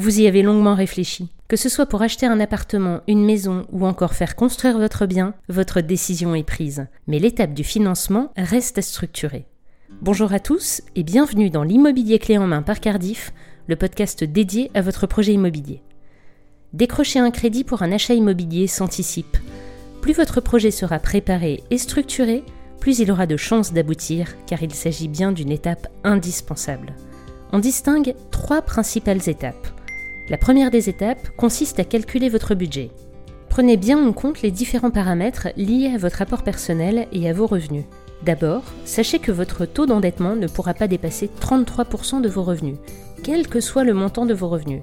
Vous y avez longuement réfléchi. Que ce soit pour acheter un appartement, une maison ou encore faire construire votre bien, votre décision est prise. Mais l'étape du financement reste à structurer. Bonjour à tous et bienvenue dans l'immobilier clé en main par Cardiff, le podcast dédié à votre projet immobilier. Décrocher un crédit pour un achat immobilier s'anticipe. Plus votre projet sera préparé et structuré, plus il aura de chances d'aboutir car il s'agit bien d'une étape indispensable. On distingue trois principales étapes. La première des étapes consiste à calculer votre budget. Prenez bien en compte les différents paramètres liés à votre apport personnel et à vos revenus. D'abord, sachez que votre taux d'endettement ne pourra pas dépasser 33% de vos revenus, quel que soit le montant de vos revenus.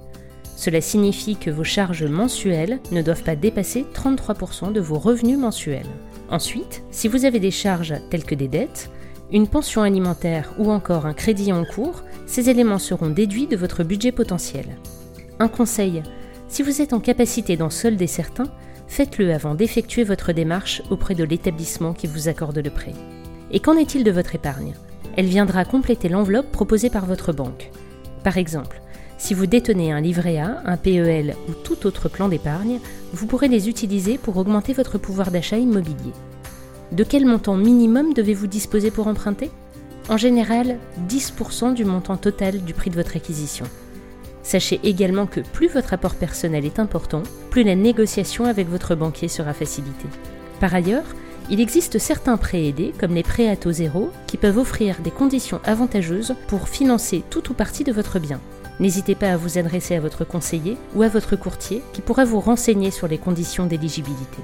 Cela signifie que vos charges mensuelles ne doivent pas dépasser 33% de vos revenus mensuels. Ensuite, si vous avez des charges telles que des dettes, une pension alimentaire ou encore un crédit en cours, ces éléments seront déduits de votre budget potentiel. Un conseil, si vous êtes en capacité d'en solder certains, faites-le avant d'effectuer votre démarche auprès de l'établissement qui vous accorde le prêt. Et qu'en est-il de votre épargne? Elle viendra compléter l'enveloppe proposée par votre banque. Par exemple, si vous détenez un livret A, un PEL ou tout autre plan d'épargne, vous pourrez les utiliser pour augmenter votre pouvoir d'achat immobilier. De quel montant minimum devez-vous disposer pour emprunter? En général, 10% du montant total du prix de votre acquisition. Sachez également que plus votre apport personnel est important, plus la négociation avec votre banquier sera facilitée. Par ailleurs, il existe certains prêts aidés, comme les prêts à taux zéro, qui peuvent offrir des conditions avantageuses pour financer tout ou partie de votre bien. N'hésitez pas à vous adresser à votre conseiller ou à votre courtier qui pourra vous renseigner sur les conditions d'éligibilité.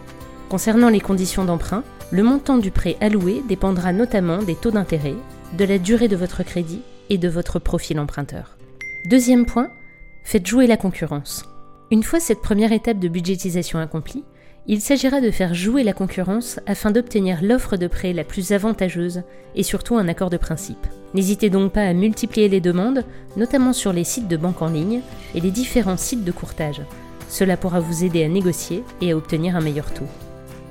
Concernant les conditions d'emprunt, le montant du prêt alloué dépendra notamment des taux d'intérêt, de la durée de votre crédit et de votre profil emprunteur. Deuxième point, Faites jouer la concurrence. Une fois cette première étape de budgétisation accomplie, il s'agira de faire jouer la concurrence afin d'obtenir l'offre de prêt la plus avantageuse et surtout un accord de principe. N'hésitez donc pas à multiplier les demandes, notamment sur les sites de banque en ligne et les différents sites de courtage. Cela pourra vous aider à négocier et à obtenir un meilleur taux.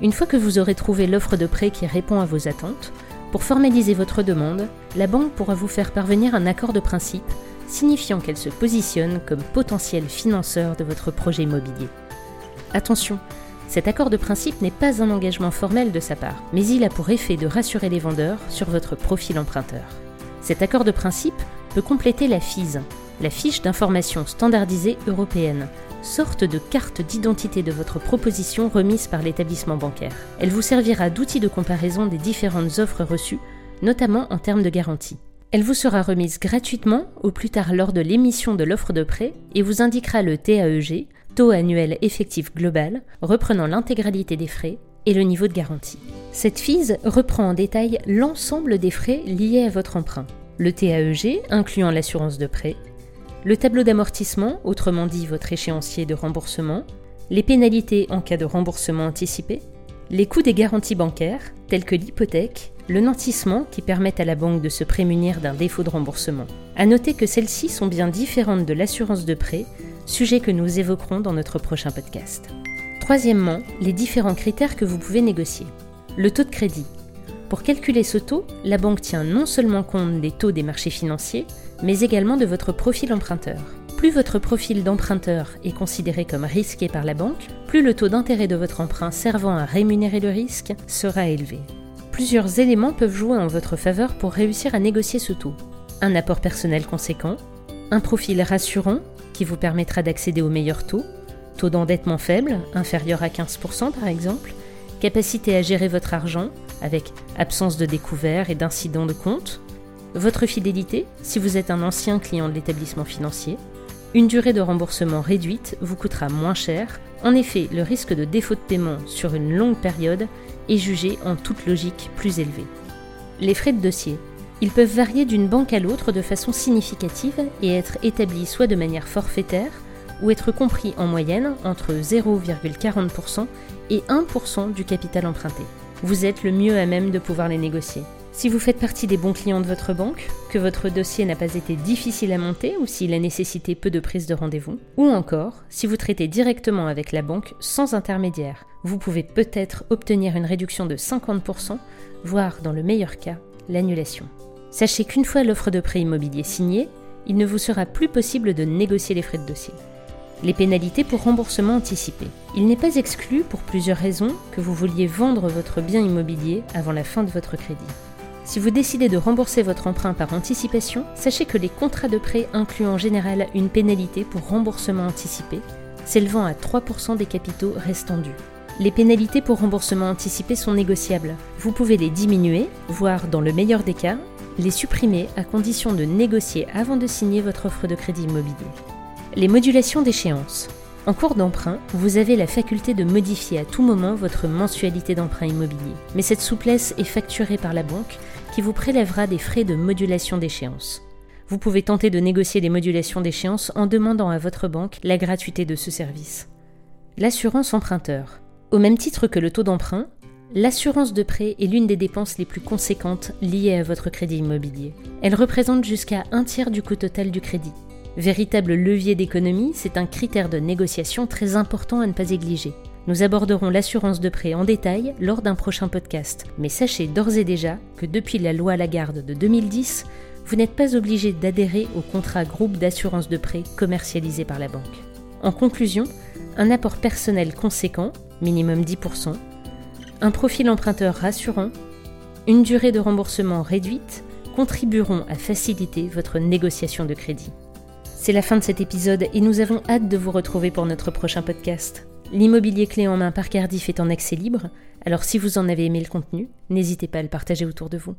Une fois que vous aurez trouvé l'offre de prêt qui répond à vos attentes, pour formaliser votre demande, la banque pourra vous faire parvenir un accord de principe signifiant qu'elle se positionne comme potentiel financeur de votre projet immobilier. Attention, cet accord de principe n'est pas un engagement formel de sa part, mais il a pour effet de rassurer les vendeurs sur votre profil emprunteur. Cet accord de principe peut compléter la FISE, la fiche d'information standardisée européenne, sorte de carte d'identité de votre proposition remise par l'établissement bancaire. Elle vous servira d'outil de comparaison des différentes offres reçues, notamment en termes de garantie. Elle vous sera remise gratuitement au plus tard lors de l'émission de l'offre de prêt et vous indiquera le TAEG, taux annuel effectif global, reprenant l'intégralité des frais et le niveau de garantie. Cette FISE reprend en détail l'ensemble des frais liés à votre emprunt. Le TAEG, incluant l'assurance de prêt, le tableau d'amortissement, autrement dit votre échéancier de remboursement, les pénalités en cas de remboursement anticipé, les coûts des garanties bancaires, tels que l'hypothèque, le nantissement qui permet à la banque de se prémunir d'un défaut de remboursement. À noter que celles-ci sont bien différentes de l'assurance de prêt, sujet que nous évoquerons dans notre prochain podcast. Troisièmement, les différents critères que vous pouvez négocier. Le taux de crédit. Pour calculer ce taux, la banque tient non seulement compte des taux des marchés financiers, mais également de votre profil emprunteur. Plus votre profil d'emprunteur est considéré comme risqué par la banque, plus le taux d'intérêt de votre emprunt servant à rémunérer le risque sera élevé. Plusieurs éléments peuvent jouer en votre faveur pour réussir à négocier ce taux. Un apport personnel conséquent, un profil rassurant qui vous permettra d'accéder au meilleur taux, taux d'endettement faible, inférieur à 15% par exemple, capacité à gérer votre argent avec absence de découvert et d'incidents de compte, votre fidélité si vous êtes un ancien client de l'établissement financier, une durée de remboursement réduite vous coûtera moins cher. En effet, le risque de défaut de paiement sur une longue période est jugé en toute logique plus élevé. Les frais de dossier. Ils peuvent varier d'une banque à l'autre de façon significative et être établis soit de manière forfaitaire ou être compris en moyenne entre 0,40% et 1% du capital emprunté. Vous êtes le mieux à même de pouvoir les négocier. Si vous faites partie des bons clients de votre banque, que votre dossier n'a pas été difficile à monter ou s'il a nécessité peu de prise de rendez-vous, ou encore si vous traitez directement avec la banque sans intermédiaire, vous pouvez peut-être obtenir une réduction de 50%, voire dans le meilleur cas, l'annulation. Sachez qu'une fois l'offre de prêt immobilier signée, il ne vous sera plus possible de négocier les frais de dossier. Les pénalités pour remboursement anticipé. Il n'est pas exclu, pour plusieurs raisons, que vous vouliez vendre votre bien immobilier avant la fin de votre crédit. Si vous décidez de rembourser votre emprunt par anticipation, sachez que les contrats de prêt incluent en général une pénalité pour remboursement anticipé, s'élevant à 3% des capitaux restants dus. Les pénalités pour remboursement anticipé sont négociables. Vous pouvez les diminuer, voire dans le meilleur des cas, les supprimer à condition de négocier avant de signer votre offre de crédit immobilier. Les modulations d'échéance. En cours d'emprunt, vous avez la faculté de modifier à tout moment votre mensualité d'emprunt immobilier. Mais cette souplesse est facturée par la banque qui vous prélèvera des frais de modulation d'échéance. Vous pouvez tenter de négocier les modulations d'échéance en demandant à votre banque la gratuité de ce service. L'assurance emprunteur. Au même titre que le taux d'emprunt, l'assurance de prêt est l'une des dépenses les plus conséquentes liées à votre crédit immobilier. Elle représente jusqu'à un tiers du coût total du crédit. Véritable levier d'économie, c'est un critère de négociation très important à ne pas négliger. Nous aborderons l'assurance de prêt en détail lors d'un prochain podcast, mais sachez d'ores et déjà que depuis la loi Lagarde de 2010, vous n'êtes pas obligé d'adhérer au contrat groupe d'assurance de prêt commercialisé par la banque. En conclusion, un apport personnel conséquent, minimum 10%, un profil emprunteur rassurant, une durée de remboursement réduite contribueront à faciliter votre négociation de crédit. C'est la fin de cet épisode et nous avons hâte de vous retrouver pour notre prochain podcast. L'immobilier clé en main par Cardiff est en accès libre, alors si vous en avez aimé le contenu, n'hésitez pas à le partager autour de vous.